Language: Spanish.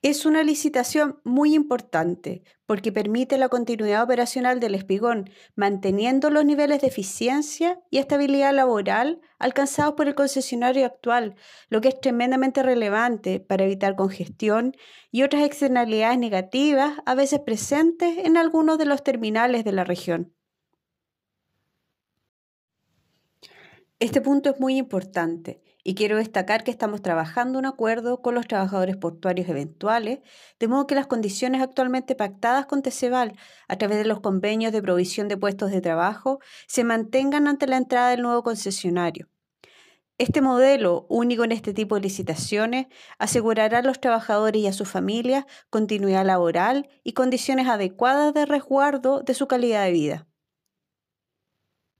Es una licitación muy importante porque permite la continuidad operacional del espigón, manteniendo los niveles de eficiencia y estabilidad laboral alcanzados por el concesionario actual, lo que es tremendamente relevante para evitar congestión y otras externalidades negativas a veces presentes en algunos de los terminales de la región. Este punto es muy importante y quiero destacar que estamos trabajando un acuerdo con los trabajadores portuarios eventuales, de modo que las condiciones actualmente pactadas con Teceval a través de los convenios de provisión de puestos de trabajo se mantengan ante la entrada del nuevo concesionario. Este modelo, único en este tipo de licitaciones, asegurará a los trabajadores y a sus familias continuidad laboral y condiciones adecuadas de resguardo de su calidad de vida.